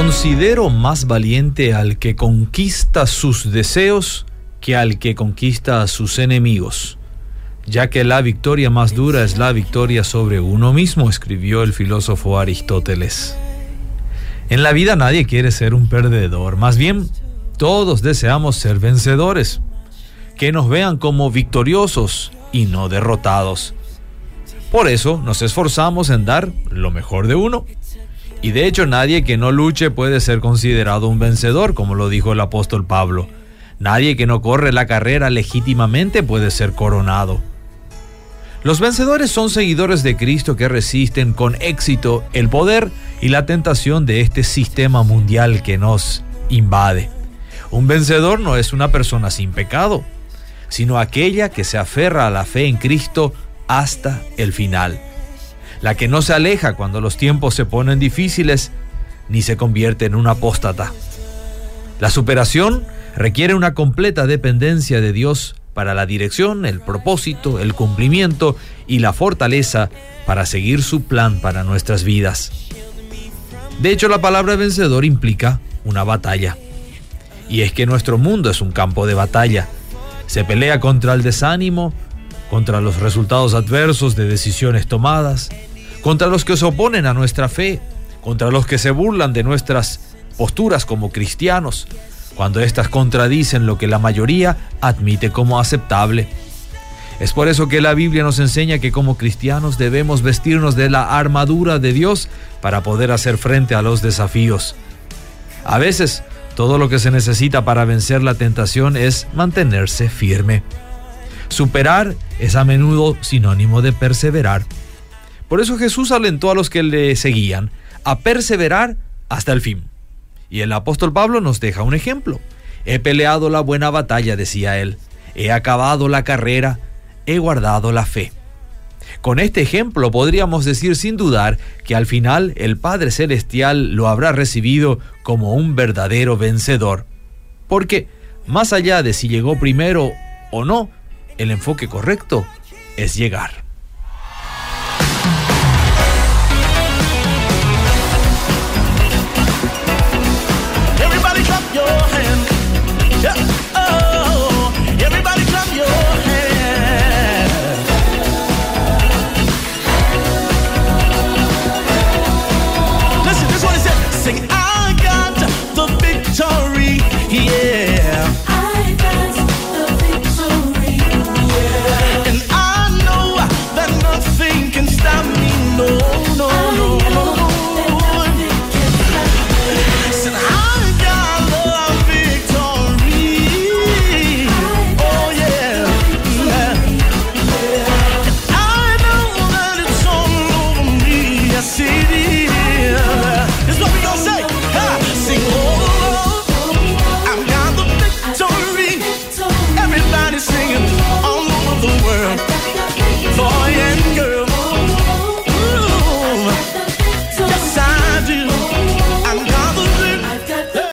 Considero más valiente al que conquista sus deseos que al que conquista a sus enemigos, ya que la victoria más dura es la victoria sobre uno mismo, escribió el filósofo Aristóteles. En la vida nadie quiere ser un perdedor, más bien todos deseamos ser vencedores, que nos vean como victoriosos y no derrotados. Por eso nos esforzamos en dar lo mejor de uno. Y de hecho nadie que no luche puede ser considerado un vencedor, como lo dijo el apóstol Pablo. Nadie que no corre la carrera legítimamente puede ser coronado. Los vencedores son seguidores de Cristo que resisten con éxito el poder y la tentación de este sistema mundial que nos invade. Un vencedor no es una persona sin pecado, sino aquella que se aferra a la fe en Cristo hasta el final. La que no se aleja cuando los tiempos se ponen difíciles ni se convierte en una apóstata. La superación requiere una completa dependencia de Dios para la dirección, el propósito, el cumplimiento y la fortaleza para seguir su plan para nuestras vidas. De hecho, la palabra vencedor implica una batalla. Y es que nuestro mundo es un campo de batalla. Se pelea contra el desánimo, contra los resultados adversos de decisiones tomadas, contra los que se oponen a nuestra fe, contra los que se burlan de nuestras posturas como cristianos, cuando éstas contradicen lo que la mayoría admite como aceptable. Es por eso que la Biblia nos enseña que como cristianos debemos vestirnos de la armadura de Dios para poder hacer frente a los desafíos. A veces, todo lo que se necesita para vencer la tentación es mantenerse firme. Superar es a menudo sinónimo de perseverar. Por eso Jesús alentó a los que le seguían a perseverar hasta el fin. Y el apóstol Pablo nos deja un ejemplo. He peleado la buena batalla, decía él. He acabado la carrera, he guardado la fe. Con este ejemplo podríamos decir sin dudar que al final el Padre Celestial lo habrá recibido como un verdadero vencedor. Porque, más allá de si llegó primero o no, el enfoque correcto es llegar.